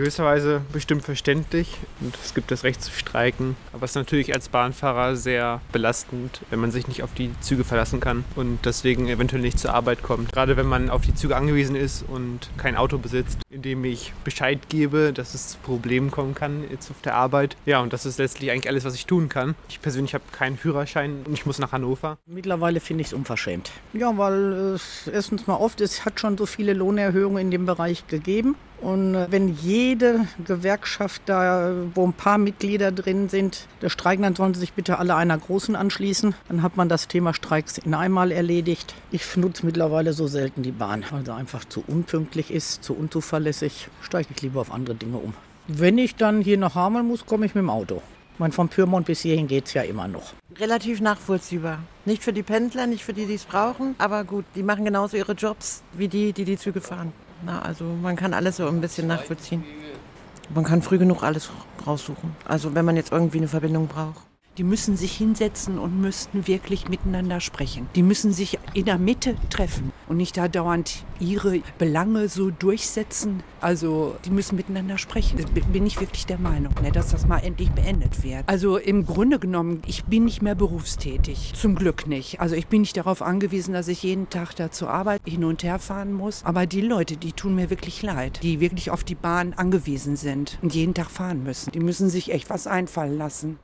gewisserweise bestimmt verständlich und es gibt das Recht zu streiken. Aber es ist natürlich als Bahnfahrer sehr belastend, wenn man sich nicht auf die Züge verlassen kann und deswegen eventuell nicht zur Arbeit kommt. Gerade wenn man auf die Züge angewiesen ist und kein Auto besitzt, indem ich Bescheid gebe, dass es zu Problemen kommen kann jetzt auf der Arbeit. Ja, und das ist letztlich eigentlich alles, was ich tun kann. Ich persönlich habe keinen Führerschein und ich muss nach Hannover. Mittlerweile finde ich es unverschämt. Ja, weil es erstens mal oft, es hat schon so viele Lohnerhöhungen in dem Bereich gegeben. Und äh, wenn jede Gewerkschaft da, wo ein paar Mitglieder drin sind, der streiken, dann sollen sie sich bitte alle einer großen anschließen. Dann hat man das Thema Streiks in einmal erledigt. Ich nutze mittlerweile so selten die Bahn, weil sie einfach zu unpünktlich ist, zu unzuverlässig. Steige ich lieber auf andere Dinge um. Wenn ich dann hier nach Hameln muss, komme ich mit dem Auto. Ich meine, vom Pyrmont bis hierhin geht es ja immer noch. Relativ nachvollziehbar. Nicht für die Pendler, nicht für die, die es brauchen, aber gut, die machen genauso ihre Jobs wie die, die die Züge fahren. Na, also man kann alles so ein bisschen nachvollziehen. Man kann früh genug alles raussuchen. Also wenn man jetzt irgendwie eine Verbindung braucht. Die müssen sich hinsetzen und müssten wirklich miteinander sprechen. Die müssen sich in der Mitte treffen und nicht da dauernd ihre Belange so durchsetzen. Also die müssen miteinander sprechen. Da bin ich wirklich der Meinung, ne, dass das mal endlich beendet wird. Also im Grunde genommen, ich bin nicht mehr berufstätig. Zum Glück nicht. Also ich bin nicht darauf angewiesen, dass ich jeden Tag da zur Arbeit hin und her fahren muss. Aber die Leute, die tun mir wirklich leid, die wirklich auf die Bahn angewiesen sind und jeden Tag fahren müssen. Die müssen sich echt was einfallen lassen.